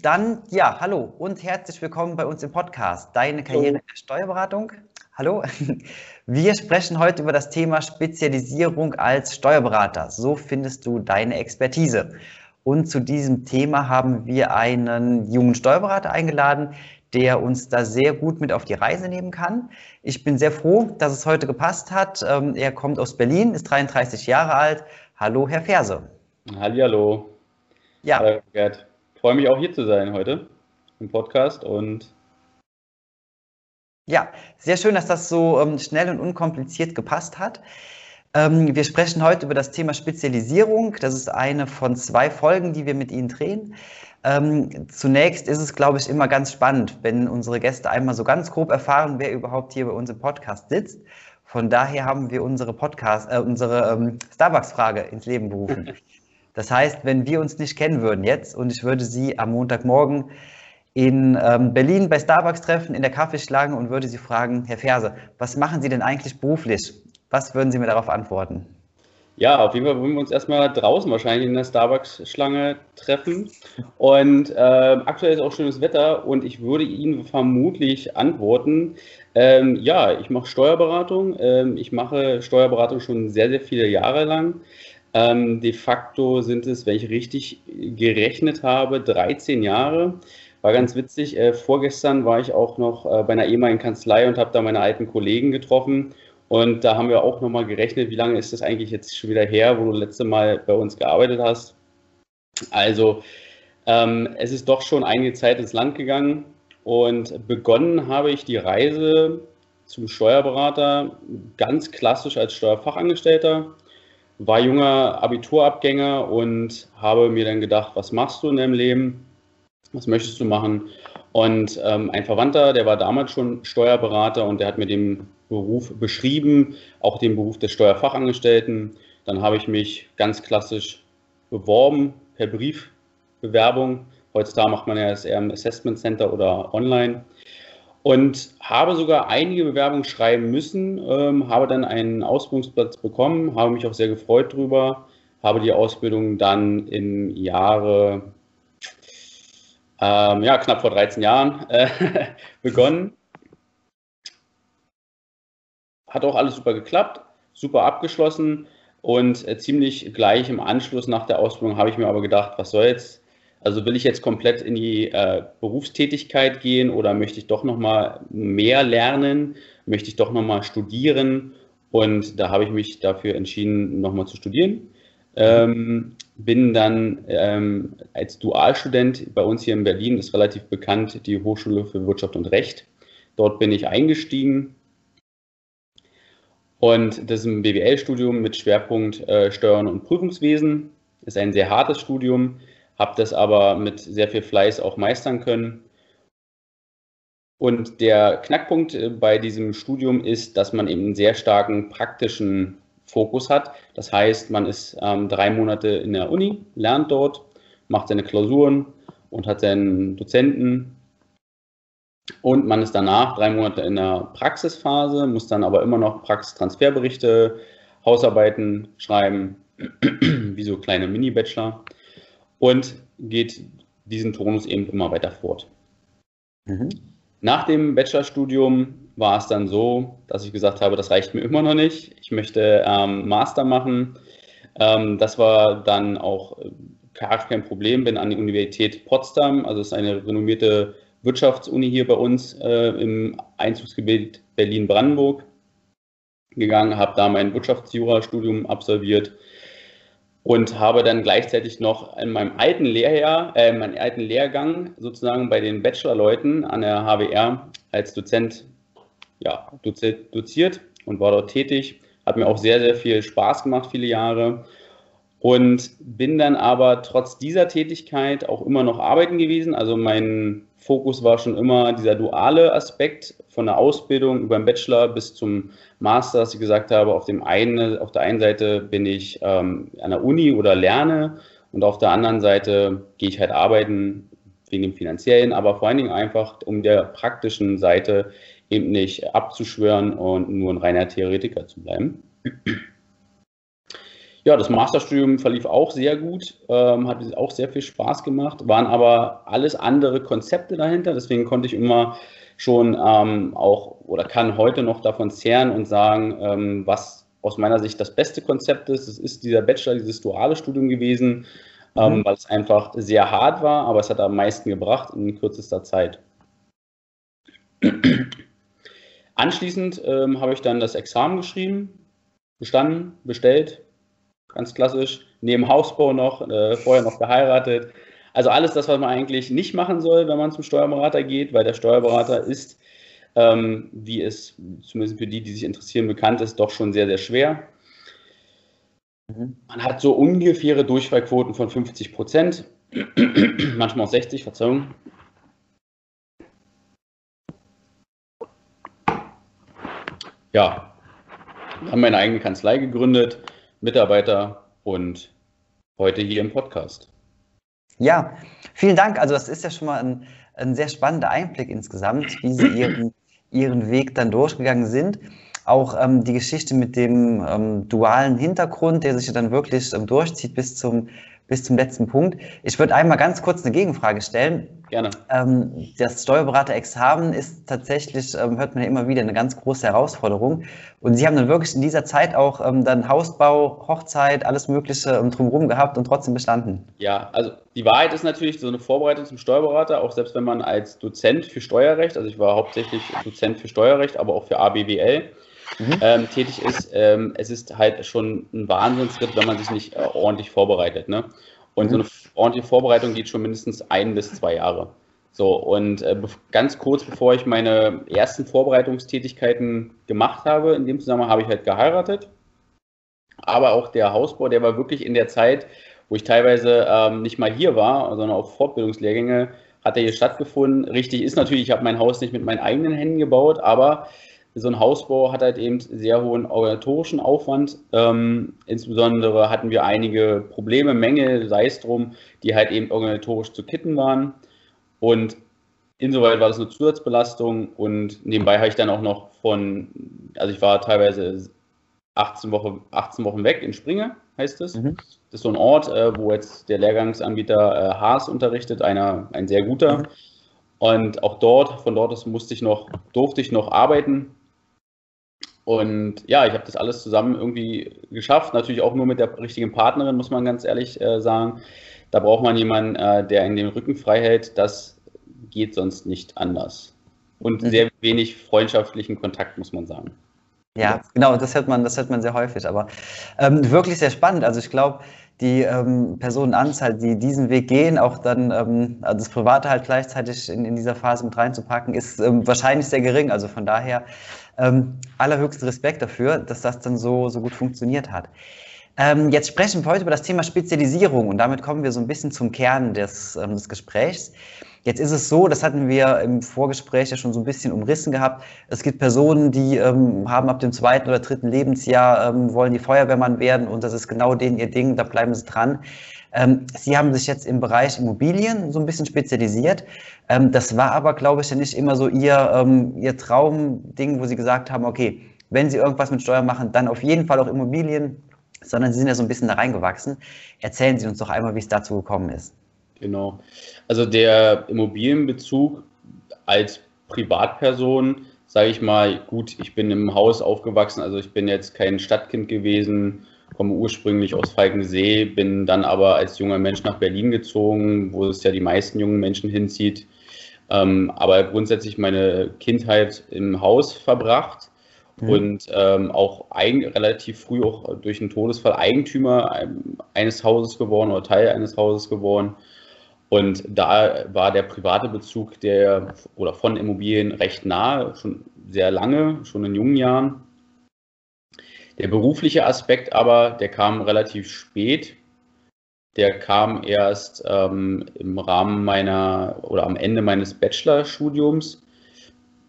Dann ja, hallo und herzlich willkommen bei uns im Podcast Deine Karriere in der Steuerberatung. Hallo, wir sprechen heute über das Thema Spezialisierung als Steuerberater. So findest du deine Expertise. Und zu diesem Thema haben wir einen jungen Steuerberater eingeladen, der uns da sehr gut mit auf die Reise nehmen kann. Ich bin sehr froh, dass es heute gepasst hat. Ähm, er kommt aus Berlin, ist 33 Jahre alt. Hallo, Herr Ferse. Hallo. Ja. Hallo, Gerd. Freue mich auch hier zu sein heute im Podcast und ja, sehr schön, dass das so ähm, schnell und unkompliziert gepasst hat. Ähm, wir sprechen heute über das Thema Spezialisierung. Das ist eine von zwei Folgen, die wir mit Ihnen drehen. Ähm, zunächst ist es, glaube ich, immer ganz spannend, wenn unsere Gäste einmal so ganz grob erfahren, wer überhaupt hier bei uns im Podcast sitzt. Von daher haben wir unsere Podcast, äh, unsere ähm, Starbucks-Frage ins Leben berufen. Das heißt, wenn wir uns nicht kennen würden jetzt und ich würde Sie am Montagmorgen in ähm, Berlin bei Starbucks treffen, in der Kaffeeschlange und würde Sie fragen, Herr Ferse, was machen Sie denn eigentlich beruflich? Was würden Sie mir darauf antworten? Ja, auf jeden Fall würden wir uns erstmal draußen wahrscheinlich in der Starbucks-Schlange treffen. Und äh, aktuell ist auch schönes Wetter und ich würde Ihnen vermutlich antworten, ähm, ja, ich mache Steuerberatung. Ähm, ich mache Steuerberatung schon sehr, sehr viele Jahre lang. Ähm, de facto sind es, wenn ich richtig gerechnet habe, 13 Jahre. War ganz witzig. Äh, vorgestern war ich auch noch äh, bei einer ehemaligen Kanzlei und habe da meine alten Kollegen getroffen. Und da haben wir auch nochmal gerechnet, wie lange ist das eigentlich jetzt schon wieder her, wo du letzte Mal bei uns gearbeitet hast. Also ähm, es ist doch schon einige Zeit ins Land gegangen und begonnen habe ich die Reise zum Steuerberater ganz klassisch als Steuerfachangestellter. War junger Abiturabgänger und habe mir dann gedacht, was machst du in deinem Leben? Was möchtest du machen? Und ähm, ein Verwandter, der war damals schon Steuerberater und der hat mir den Beruf beschrieben, auch den Beruf des Steuerfachangestellten. Dann habe ich mich ganz klassisch beworben per Briefbewerbung. Heutzutage macht man ja das eher im Assessment Center oder online. Und habe sogar einige Bewerbungen schreiben müssen, ähm, habe dann einen Ausbildungsplatz bekommen, habe mich auch sehr gefreut darüber, habe die Ausbildung dann im Jahre ähm, ja, knapp vor 13 Jahren äh, begonnen. Hat auch alles super geklappt, super abgeschlossen und äh, ziemlich gleich im Anschluss nach der Ausbildung habe ich mir aber gedacht, was soll jetzt? Also will ich jetzt komplett in die äh, Berufstätigkeit gehen oder möchte ich doch nochmal mehr lernen? Möchte ich doch nochmal studieren? Und da habe ich mich dafür entschieden, nochmal zu studieren. Ähm, bin dann ähm, als Dualstudent bei uns hier in Berlin, ist relativ bekannt, die Hochschule für Wirtschaft und Recht. Dort bin ich eingestiegen. Und das ist ein BWL-Studium mit Schwerpunkt äh, Steuern und Prüfungswesen. Ist ein sehr hartes Studium, habe das aber mit sehr viel Fleiß auch meistern können. Und der Knackpunkt äh, bei diesem Studium ist, dass man eben einen sehr starken praktischen Fokus hat. Das heißt, man ist ähm, drei Monate in der Uni, lernt dort, macht seine Klausuren und hat seinen Dozenten. Und man ist danach drei Monate in der Praxisphase, muss dann aber immer noch Praxistransferberichte, Hausarbeiten schreiben, wie so kleine Mini-Bachelor und geht diesen Tonus eben immer weiter fort. Mhm. Nach dem Bachelorstudium war es dann so, dass ich gesagt habe, das reicht mir immer noch nicht. Ich möchte ähm, Master machen. Ähm, das war dann auch äh, kein Problem, bin an die Universität Potsdam, also es ist eine renommierte Wirtschaftsuni hier bei uns äh, im Einzugsgebiet Berlin-Brandenburg gegangen, habe da mein Wirtschaftsjura-Studium absolviert und habe dann gleichzeitig noch in meinem alten Lehrjahr, äh, meinem alten Lehrgang sozusagen bei den Bachelorleuten an der HWR als Dozent ja, doziert und war dort tätig. Hat mir auch sehr, sehr viel Spaß gemacht, viele Jahre. Und bin dann aber trotz dieser Tätigkeit auch immer noch arbeiten gewesen. Also mein Fokus war schon immer dieser duale Aspekt von der Ausbildung über den Bachelor bis zum Master, dass ich gesagt habe, auf, dem einen, auf der einen Seite bin ich ähm, an der Uni oder lerne und auf der anderen Seite gehe ich halt arbeiten wegen dem finanziellen, aber vor allen Dingen einfach um der praktischen Seite eben nicht abzuschwören und nur ein reiner Theoretiker zu bleiben. Ja, das Masterstudium verlief auch sehr gut, ähm, hat auch sehr viel Spaß gemacht, waren aber alles andere Konzepte dahinter. Deswegen konnte ich immer schon ähm, auch oder kann heute noch davon zehren und sagen, ähm, was aus meiner Sicht das beste Konzept ist. Es ist dieser Bachelor, dieses duale Studium gewesen, ähm, mhm. weil es einfach sehr hart war, aber es hat am meisten gebracht in kürzester Zeit. Anschließend ähm, habe ich dann das Examen geschrieben, bestanden, bestellt, ganz klassisch, neben Hausbau noch, äh, vorher noch geheiratet. Also alles das, was man eigentlich nicht machen soll, wenn man zum Steuerberater geht, weil der Steuerberater ist, ähm, wie es zumindest für die, die sich interessieren, bekannt ist, doch schon sehr, sehr schwer. Mhm. Man hat so ungefähre Durchfallquoten von 50 Prozent, manchmal auch 60, Verzeihung. Ja, haben meine eigene Kanzlei gegründet, Mitarbeiter und heute hier im Podcast. Ja, vielen Dank. Also das ist ja schon mal ein, ein sehr spannender Einblick insgesamt, wie Sie Ihren, Ihren Weg dann durchgegangen sind. Auch ähm, die Geschichte mit dem ähm, dualen Hintergrund, der sich ja dann wirklich ähm, durchzieht bis zum, bis zum letzten Punkt. Ich würde einmal ganz kurz eine Gegenfrage stellen. Gerne. Ähm, das Steuerberaterexamen ist tatsächlich, ähm, hört man ja immer wieder, eine ganz große Herausforderung. Und Sie haben dann wirklich in dieser Zeit auch ähm, dann Hausbau, Hochzeit, alles Mögliche ähm, drumherum gehabt und trotzdem bestanden. Ja, also die Wahrheit ist natürlich so eine Vorbereitung zum Steuerberater, auch selbst wenn man als Dozent für Steuerrecht, also ich war hauptsächlich Dozent für Steuerrecht, aber auch für ABWL, mhm. ähm, tätig ist, ähm, es ist halt schon ein Wahnsinnsritt, wenn man sich nicht äh, ordentlich vorbereitet. Ne? Und mhm. so eine ordentliche Vorbereitung geht schon mindestens ein bis zwei Jahre. So, und äh, ganz kurz bevor ich meine ersten Vorbereitungstätigkeiten gemacht habe, in dem Zusammenhang habe ich halt geheiratet. Aber auch der Hausbau, der war wirklich in der Zeit, wo ich teilweise ähm, nicht mal hier war, sondern auf Fortbildungslehrgänge, hat er hier stattgefunden. Richtig ist natürlich, ich habe mein Haus nicht mit meinen eigenen Händen gebaut, aber so ein Hausbau hat halt eben sehr hohen organisatorischen Aufwand. Ähm, insbesondere hatten wir einige Probleme, Mängel, sei es drum, die halt eben organisatorisch zu kitten waren. Und insoweit war das eine Zusatzbelastung und nebenbei habe ich dann auch noch von, also ich war teilweise 18, Woche, 18 Wochen weg in Springe, heißt es. Mhm. Das ist so ein Ort, äh, wo jetzt der Lehrgangsanbieter äh, Haas unterrichtet, einer, ein sehr guter. Mhm. Und auch dort, von dort aus musste ich noch, durfte ich noch arbeiten und ja, ich habe das alles zusammen irgendwie geschafft. Natürlich auch nur mit der richtigen Partnerin, muss man ganz ehrlich äh, sagen. Da braucht man jemanden, äh, der in den Rücken frei hält. Das geht sonst nicht anders. Und mhm. sehr wenig freundschaftlichen Kontakt, muss man sagen. Ja, genau, das hört man, das hört man sehr häufig. Aber ähm, wirklich sehr spannend. Also ich glaube, die ähm, Personenanzahl, die diesen Weg gehen, auch dann ähm, also das Private halt gleichzeitig in, in dieser Phase mit reinzupacken, ist ähm, wahrscheinlich sehr gering. Also von daher ähm, allerhöchsten Respekt dafür, dass das dann so, so gut funktioniert hat. Ähm, jetzt sprechen wir heute über das Thema Spezialisierung und damit kommen wir so ein bisschen zum Kern des, ähm, des Gesprächs. Jetzt ist es so, das hatten wir im Vorgespräch ja schon so ein bisschen umrissen gehabt. Es gibt Personen, die ähm, haben ab dem zweiten oder dritten Lebensjahr, ähm, wollen die Feuerwehrmann werden und das ist genau denen ihr Ding, da bleiben sie dran. Ähm, sie haben sich jetzt im Bereich Immobilien so ein bisschen spezialisiert. Ähm, das war aber, glaube ich, ja nicht immer so ihr, ähm, ihr Traumding, wo Sie gesagt haben, okay, wenn Sie irgendwas mit Steuern machen, dann auf jeden Fall auch Immobilien, sondern Sie sind ja so ein bisschen da reingewachsen. Erzählen Sie uns doch einmal, wie es dazu gekommen ist. Genau. Also der Immobilienbezug als Privatperson, sage ich mal, gut, ich bin im Haus aufgewachsen, also ich bin jetzt kein Stadtkind gewesen, komme ursprünglich aus Falkensee, bin dann aber als junger Mensch nach Berlin gezogen, wo es ja die meisten jungen Menschen hinzieht. Ähm, aber grundsätzlich meine Kindheit im Haus verbracht mhm. und ähm, auch eigen, relativ früh auch durch einen Todesfall Eigentümer eines Hauses geworden oder Teil eines Hauses geworden. Und da war der private Bezug der oder von Immobilien recht nahe, schon sehr lange, schon in jungen Jahren. Der berufliche Aspekt aber, der kam relativ spät. Der kam erst ähm, im Rahmen meiner oder am Ende meines Bachelorstudiums.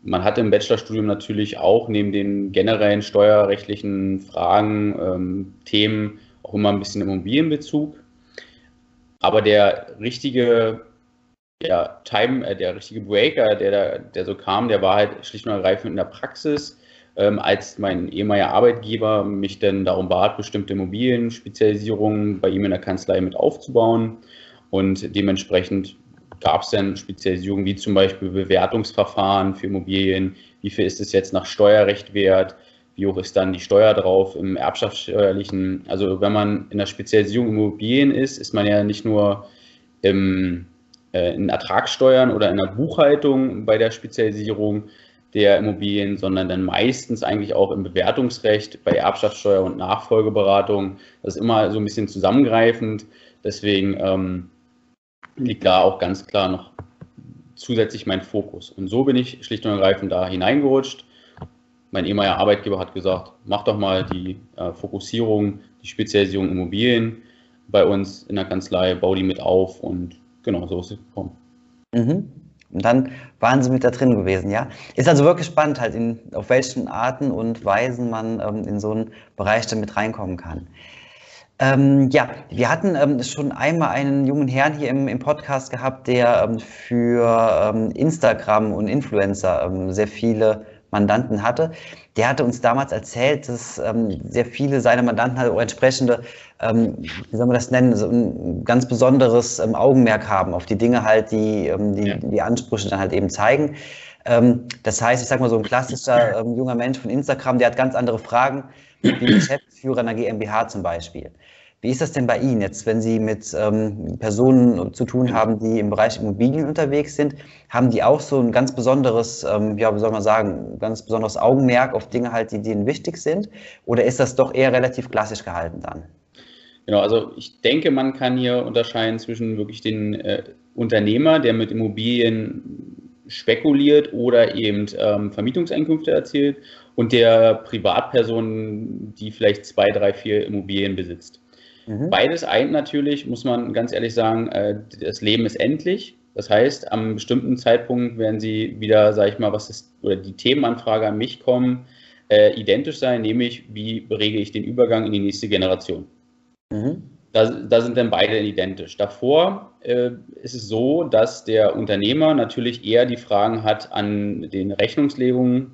Man hatte im Bachelorstudium natürlich auch neben den generellen steuerrechtlichen Fragen, ähm, Themen auch immer ein bisschen Immobilienbezug. Aber der richtige ja, Time, äh, der richtige Breaker, der, der so kam, der war halt schlicht und ergreifend in der Praxis ähm, als mein ehemaliger Arbeitgeber mich dann darum bat, bestimmte Immobilien-Spezialisierungen bei ihm in der Kanzlei mit aufzubauen. Und dementsprechend gab es dann Spezialisierungen wie zum Beispiel Bewertungsverfahren für Immobilien. Wie viel ist es jetzt nach Steuerrecht wert? Wie hoch ist dann die Steuer drauf im erbschaftssteuerlichen? Also wenn man in der Spezialisierung Immobilien ist, ist man ja nicht nur im, äh, in Ertragssteuern oder in der Buchhaltung bei der Spezialisierung der Immobilien, sondern dann meistens eigentlich auch im Bewertungsrecht bei Erbschaftssteuer und Nachfolgeberatung. Das ist immer so ein bisschen zusammengreifend. Deswegen ähm, liegt da auch ganz klar noch zusätzlich mein Fokus. Und so bin ich schlicht und ergreifend da hineingerutscht. Mein ehemaliger Arbeitgeber hat gesagt, mach doch mal die äh, Fokussierung, die Spezialisierung Immobilien bei uns in der Kanzlei, bau die mit auf und genau, so ist es gekommen. Mhm. Und dann waren sie mit da drin gewesen, ja. Ist also wirklich spannend, halt in, auf welchen Arten und Weisen man ähm, in so einen Bereich dann mit reinkommen kann. Ähm, ja, wir hatten ähm, schon einmal einen jungen Herrn hier im, im Podcast gehabt, der ähm, für ähm, Instagram und Influencer ähm, sehr viele Mandanten hatte. Der hatte uns damals erzählt, dass ähm, sehr viele seiner Mandanten halt auch entsprechende, wie soll man das nennen, so ein ganz besonderes Augenmerk haben auf die Dinge halt, die die, die Ansprüche dann halt eben zeigen. Das heißt, ich sag mal so ein klassischer junger Mensch von Instagram, der hat ganz andere Fragen, wie Geschäftsführer einer GmbH zum Beispiel. Wie ist das denn bei Ihnen jetzt, wenn Sie mit ähm, Personen zu tun haben, die im Bereich Immobilien unterwegs sind? Haben die auch so ein ganz besonderes, ähm, ja, wie soll man sagen, ganz besonderes Augenmerk auf Dinge halt, die denen wichtig sind? Oder ist das doch eher relativ klassisch gehalten dann? Genau, also ich denke, man kann hier unterscheiden zwischen wirklich den äh, Unternehmer, der mit Immobilien spekuliert oder eben ähm, Vermietungseinkünfte erzielt und der Privatperson, die vielleicht zwei, drei, vier Immobilien besitzt. Mhm. Beides eint natürlich, muss man ganz ehrlich sagen, äh, das Leben ist endlich. Das heißt, am bestimmten Zeitpunkt werden sie wieder, sage ich mal, was ist, oder die Themenanfrage an mich kommen, äh, identisch sein, nämlich wie berege ich den Übergang in die nächste Generation. Mhm. Da, da, sind dann beide identisch. Davor äh, ist es so, dass der Unternehmer natürlich eher die Fragen hat an den Rechnungslegungen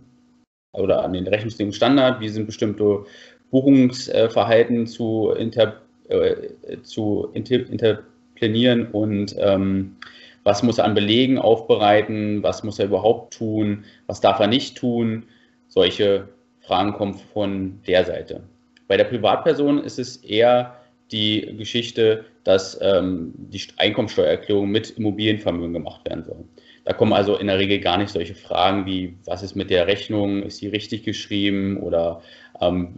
oder an den Rechnungslegungsstandard, wie sind bestimmte Buchungsverhalten zu interpretieren äh, zu interplanieren und ähm, was muss er an Belegen aufbereiten, was muss er überhaupt tun, was darf er nicht tun. Solche Fragen kommen von der Seite. Bei der Privatperson ist es eher die Geschichte, dass ähm, die Einkommensteuererklärung mit Immobilienvermögen gemacht werden soll. Da kommen also in der Regel gar nicht solche Fragen wie, was ist mit der Rechnung, ist sie richtig geschrieben oder ähm,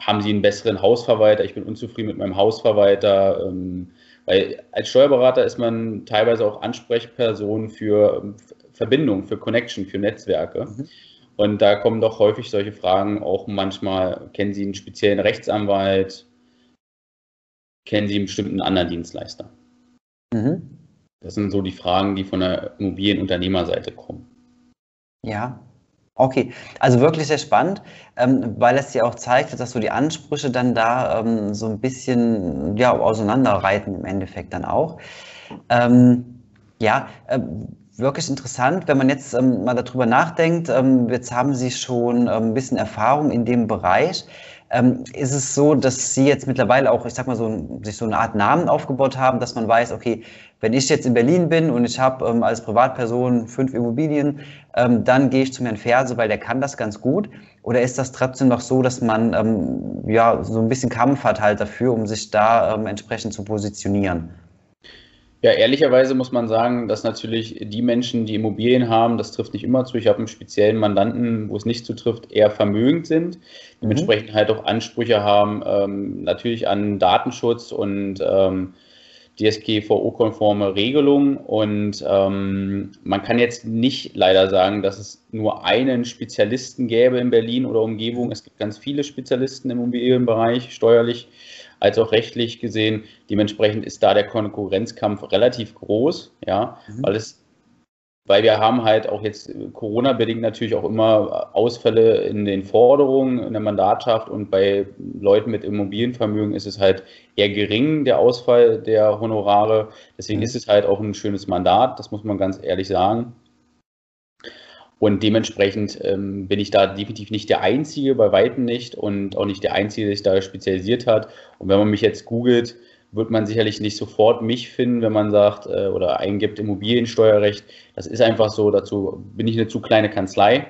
haben Sie einen besseren Hausverwalter? Ich bin unzufrieden mit meinem Hausverwalter. Ähm, weil als Steuerberater ist man teilweise auch Ansprechperson für ähm, Verbindung, für Connection, für Netzwerke. Mhm. Und da kommen doch häufig solche Fragen auch manchmal, kennen Sie einen speziellen Rechtsanwalt? Kennen Sie einen bestimmten anderen Dienstleister? Mhm. Das sind so die Fragen, die von der Immobilienunternehmerseite kommen. Ja, Okay, also wirklich sehr spannend, ähm, weil es ja auch zeigt, dass so die Ansprüche dann da ähm, so ein bisschen ja, auseinanderreiten im Endeffekt dann auch. Ähm, ja, äh, wirklich interessant, wenn man jetzt ähm, mal darüber nachdenkt. Ähm, jetzt haben Sie schon ähm, ein bisschen Erfahrung in dem Bereich. Ähm, ist es so, dass Sie jetzt mittlerweile auch, ich sag mal, so, sich so eine Art Namen aufgebaut haben, dass man weiß, okay, wenn ich jetzt in Berlin bin und ich habe ähm, als Privatperson fünf Immobilien, ähm, dann gehe ich zu Herrn Ferse, weil der kann das ganz gut? Oder ist das trotzdem noch so, dass man ähm, ja so ein bisschen Kampf hat halt dafür, um sich da ähm, entsprechend zu positionieren? Ja, ehrlicherweise muss man sagen, dass natürlich die Menschen, die Immobilien haben, das trifft nicht immer zu. Ich habe einen speziellen Mandanten, wo es nicht zutrifft, eher vermögend sind, dementsprechend mhm. halt auch Ansprüche haben, ähm, natürlich an Datenschutz und ähm, DSGVO-konforme Regelungen. Und ähm, man kann jetzt nicht leider sagen, dass es nur einen Spezialisten gäbe in Berlin oder Umgebung. Es gibt ganz viele Spezialisten im Immobilienbereich, steuerlich als auch rechtlich gesehen. Dementsprechend ist da der Konkurrenzkampf relativ groß, ja, mhm. weil es weil wir haben halt auch jetzt Corona-bedingt natürlich auch immer Ausfälle in den Forderungen in der Mandatschaft und bei Leuten mit Immobilienvermögen ist es halt eher gering, der Ausfall der Honorare. Deswegen mhm. ist es halt auch ein schönes Mandat, das muss man ganz ehrlich sagen. Und dementsprechend ähm, bin ich da definitiv nicht der Einzige, bei Weitem nicht und auch nicht der Einzige, der sich da spezialisiert hat. Und wenn man mich jetzt googelt, wird man sicherlich nicht sofort mich finden, wenn man sagt äh, oder eingibt Immobiliensteuerrecht. Das ist einfach so, dazu bin ich eine zu kleine Kanzlei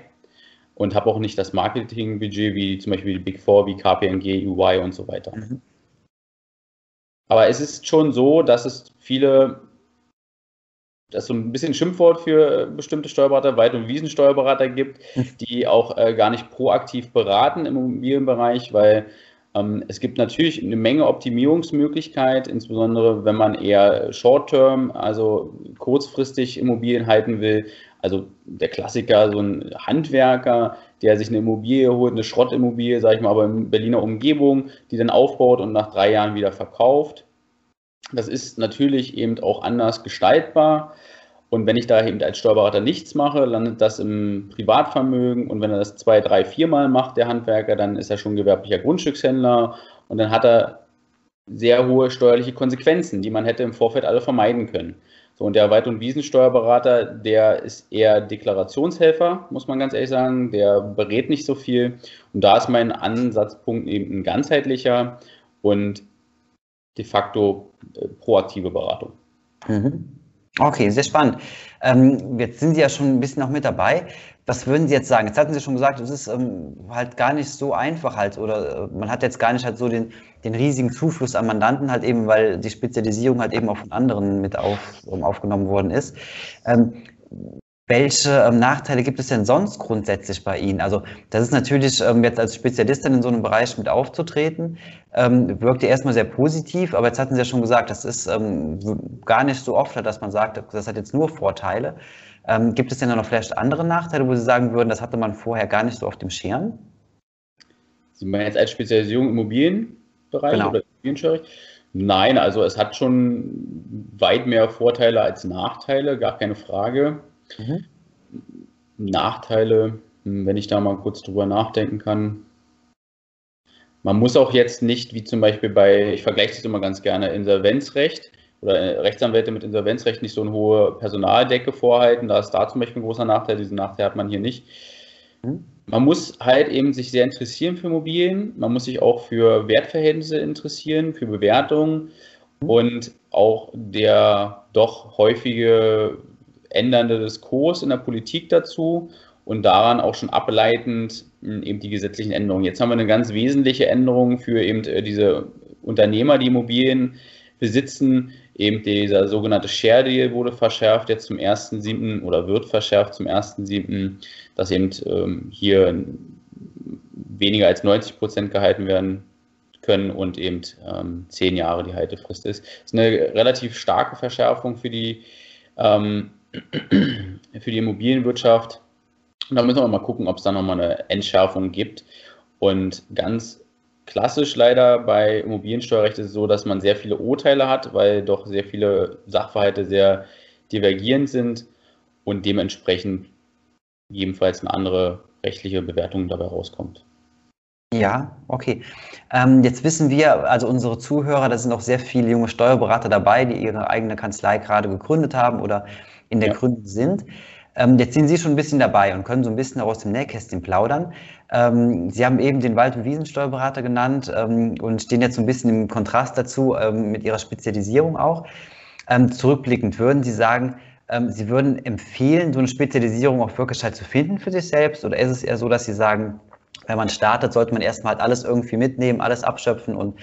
und habe auch nicht das Marketingbudget wie zum Beispiel die Big Four, wie KPMG, UI und so weiter. Mhm. Aber es ist schon so, dass es viele das so ein bisschen Schimpfwort für bestimmte Steuerberater, Weit- und Wiesensteuerberater gibt, hm. die auch äh, gar nicht proaktiv beraten im Immobilienbereich, weil ähm, es gibt natürlich eine Menge Optimierungsmöglichkeit, insbesondere wenn man eher Short-Term, also kurzfristig Immobilien halten will. Also der Klassiker, so ein Handwerker, der sich eine Immobilie holt, eine Schrottimmobilie, sage ich mal, aber in Berliner Umgebung, die dann aufbaut und nach drei Jahren wieder verkauft das ist natürlich eben auch anders gestaltbar. Und wenn ich da eben als Steuerberater nichts mache, landet das im Privatvermögen. Und wenn er das zwei, drei, viermal macht, der Handwerker, dann ist er schon gewerblicher Grundstückshändler. Und dann hat er sehr hohe steuerliche Konsequenzen, die man hätte im Vorfeld alle vermeiden können. So, und der Weit- und Wiesensteuerberater, der ist eher Deklarationshelfer, muss man ganz ehrlich sagen. Der berät nicht so viel. Und da ist mein Ansatzpunkt eben ein ganzheitlicher. Und de facto äh, proaktive Beratung. Mhm. Okay, sehr spannend. Ähm, jetzt sind Sie ja schon ein bisschen noch mit dabei. Was würden Sie jetzt sagen? Jetzt hatten Sie schon gesagt, es ist ähm, halt gar nicht so einfach halt oder äh, man hat jetzt gar nicht halt so den, den riesigen Zufluss an Mandanten halt eben, weil die Spezialisierung halt eben auch von anderen mit auf, um, aufgenommen worden ist. Ähm, welche ähm, Nachteile gibt es denn sonst grundsätzlich bei Ihnen? Also das ist natürlich ähm, jetzt als Spezialistin in so einem Bereich mit aufzutreten, ähm, wirkt ja erstmal sehr positiv, aber jetzt hatten Sie ja schon gesagt, das ist ähm, gar nicht so oft, dass man sagt, das hat jetzt nur Vorteile. Ähm, gibt es denn noch vielleicht andere Nachteile, wo Sie sagen würden, das hatte man vorher gar nicht so auf dem Schirm? Sie meinen jetzt als Spezialisierung im Immobilienbereich genau. oder Immobiliensteuerrecht? Nein, also es hat schon weit mehr Vorteile als Nachteile, gar keine Frage. Mhm. Nachteile, wenn ich da mal kurz drüber nachdenken kann. Man muss auch jetzt nicht, wie zum Beispiel bei, ich vergleiche das immer ganz gerne, Insolvenzrecht oder äh, Rechtsanwälte mit Insolvenzrecht nicht so eine hohe Personaldecke vorhalten. Da ist da zum Beispiel ein großer Nachteil. Diesen Nachteil hat man hier nicht. Mhm. Man muss halt eben sich sehr interessieren für Immobilien. Man muss sich auch für Wertverhältnisse interessieren, für Bewertungen mhm. und auch der doch häufige ändernde Diskurs in der Politik dazu und daran auch schon ableitend hm, eben die gesetzlichen Änderungen. Jetzt haben wir eine ganz wesentliche Änderung für eben äh, diese Unternehmer, die Immobilien besitzen. Eben dieser sogenannte Share Deal wurde verschärft jetzt zum 1.7. oder wird verschärft zum 1.7., dass eben ähm, hier weniger als 90 Prozent gehalten werden können und eben ähm, zehn Jahre die Haltefrist ist. Das ist eine relativ starke Verschärfung für die ähm, für die Immobilienwirtschaft. Und da müssen wir mal gucken, ob es da nochmal eine Entschärfung gibt. Und ganz klassisch leider bei Immobiliensteuerrecht ist es so, dass man sehr viele Urteile hat, weil doch sehr viele Sachverhalte sehr divergierend sind und dementsprechend jedenfalls eine andere rechtliche Bewertung dabei rauskommt. Ja, okay. Ähm, jetzt wissen wir, also unsere Zuhörer, da sind auch sehr viele junge Steuerberater dabei, die ihre eigene Kanzlei gerade gegründet haben oder in der ja. Gründung sind. Ähm, jetzt sind Sie schon ein bisschen dabei und können so ein bisschen aus dem Nähkästchen plaudern. Ähm, Sie haben eben den Wald- und Wiesensteuerberater genannt ähm, und stehen jetzt so ein bisschen im Kontrast dazu ähm, mit Ihrer Spezialisierung auch. Ähm, zurückblickend würden Sie sagen, ähm, Sie würden empfehlen, so eine Spezialisierung auch wirklich halt zu finden für sich selbst? Oder ist es eher so, dass Sie sagen, wenn man startet, sollte man erstmal halt alles irgendwie mitnehmen, alles abschöpfen und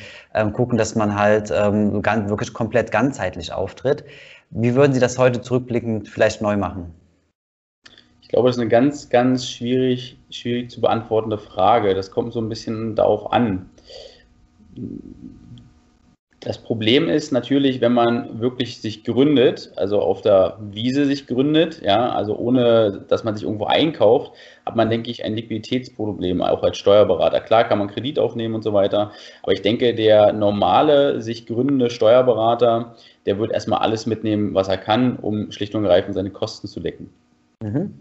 gucken, dass man halt wirklich komplett ganzheitlich auftritt. Wie würden Sie das heute zurückblickend vielleicht neu machen? Ich glaube, das ist eine ganz, ganz schwierig, schwierig zu beantwortende Frage. Das kommt so ein bisschen darauf an. Das Problem ist natürlich, wenn man wirklich sich gründet, also auf der Wiese sich gründet, ja, also ohne, dass man sich irgendwo einkauft, hat man, denke ich, ein Liquiditätsproblem, auch als Steuerberater. Klar kann man Kredit aufnehmen und so weiter, aber ich denke, der normale, sich gründende Steuerberater, der wird erstmal alles mitnehmen, was er kann, um schlicht und ergreifend seine Kosten zu decken. Mhm.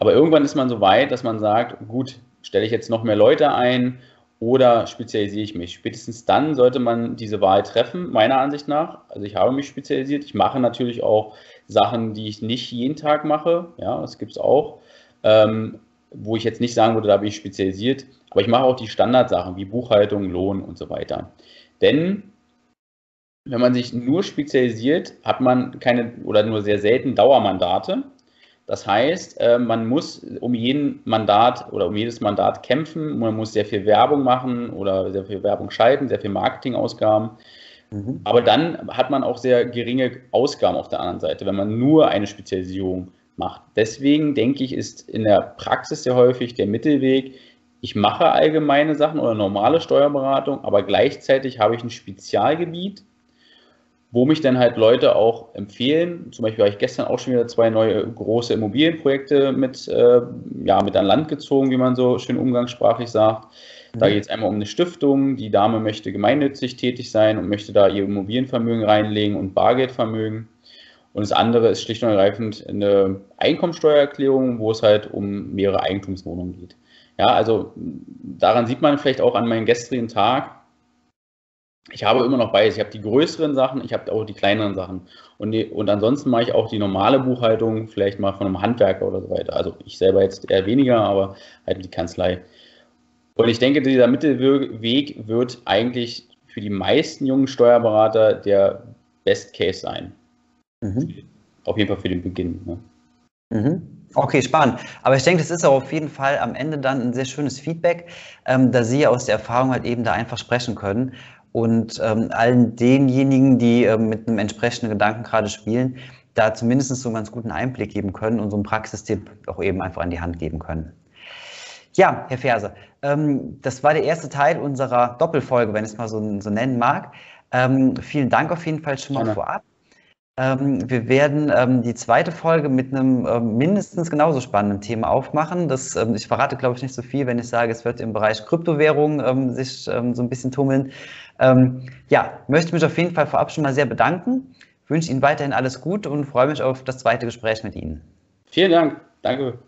Aber irgendwann ist man so weit, dass man sagt, gut, stelle ich jetzt noch mehr Leute ein oder spezialisiere ich mich? Spätestens dann sollte man diese Wahl treffen, meiner Ansicht nach. Also ich habe mich spezialisiert. Ich mache natürlich auch Sachen, die ich nicht jeden Tag mache. Ja, das gibt es auch. ähm, wo ich jetzt nicht sagen würde, da bin ich spezialisiert, aber ich mache auch die Standardsachen wie Buchhaltung, Lohn und so weiter. Denn wenn man sich nur spezialisiert, hat man keine oder nur sehr selten Dauermandate. Das heißt, äh, man muss um jeden Mandat oder um jedes Mandat kämpfen, man muss sehr viel Werbung machen oder sehr viel Werbung schalten, sehr viel Marketingausgaben. Mhm. Aber dann hat man auch sehr geringe Ausgaben auf der anderen Seite, wenn man nur eine Spezialisierung macht. Deswegen denke ich, ist in der Praxis sehr häufig der Mittelweg, ich mache allgemeine Sachen oder normale Steuerberatung, aber gleichzeitig habe ich ein Spezialgebiet, wo mich dann halt Leute auch empfehlen. Zum Beispiel habe ich gestern auch schon wieder zwei neue große Immobilienprojekte mit, äh, ja, mit an Land gezogen, wie man so schön umgangssprachlich sagt. Da mhm. geht es einmal um eine Stiftung. Die Dame möchte gemeinnützig tätig sein und möchte da ihr Immobilienvermögen reinlegen und Bargeldvermögen. Und das andere ist schlicht und ergreifend eine Einkommensteuererklärung, wo es halt um mehrere Eigentumswohnungen geht. Ja, also daran sieht man vielleicht auch an meinem gestrigen Tag, ich habe immer noch beides. Ich habe die größeren Sachen, ich habe auch die kleineren Sachen. Und, die, und ansonsten mache ich auch die normale Buchhaltung, vielleicht mal von einem Handwerker oder so weiter. Also ich selber jetzt eher weniger, aber halt die Kanzlei. Und ich denke, dieser Mittelweg wird eigentlich für die meisten jungen Steuerberater der Best Case sein. Mhm. Auf jeden Fall für den Beginn. Ne? Mhm. Okay, spannend. Aber ich denke, das ist auch auf jeden Fall am Ende dann ein sehr schönes Feedback, ähm, da Sie aus der Erfahrung halt eben da einfach sprechen können und ähm, allen denjenigen, die ähm, mit einem entsprechenden Gedanken gerade spielen, da zumindest so einen ganz guten Einblick geben können und so einen Praxistipp auch eben einfach an die Hand geben können. Ja, Herr Ferse, ähm, das war der erste Teil unserer Doppelfolge, wenn ich es mal so, so nennen mag. Ähm, vielen Dank auf jeden Fall schon mal Gerne. vorab. Ähm, wir werden ähm, die zweite Folge mit einem ähm, mindestens genauso spannenden Thema aufmachen. Das, ähm, ich verrate, glaube ich, nicht so viel, wenn ich sage, es wird im Bereich Kryptowährung ähm, sich ähm, so ein bisschen tummeln. ja, möchte mich auf jeden Fall vorab schon mal sehr bedanken. Wünsche Ihnen weiterhin alles Gute und freue mich auf das zweite Gespräch mit Ihnen. Vielen Dank. Danke.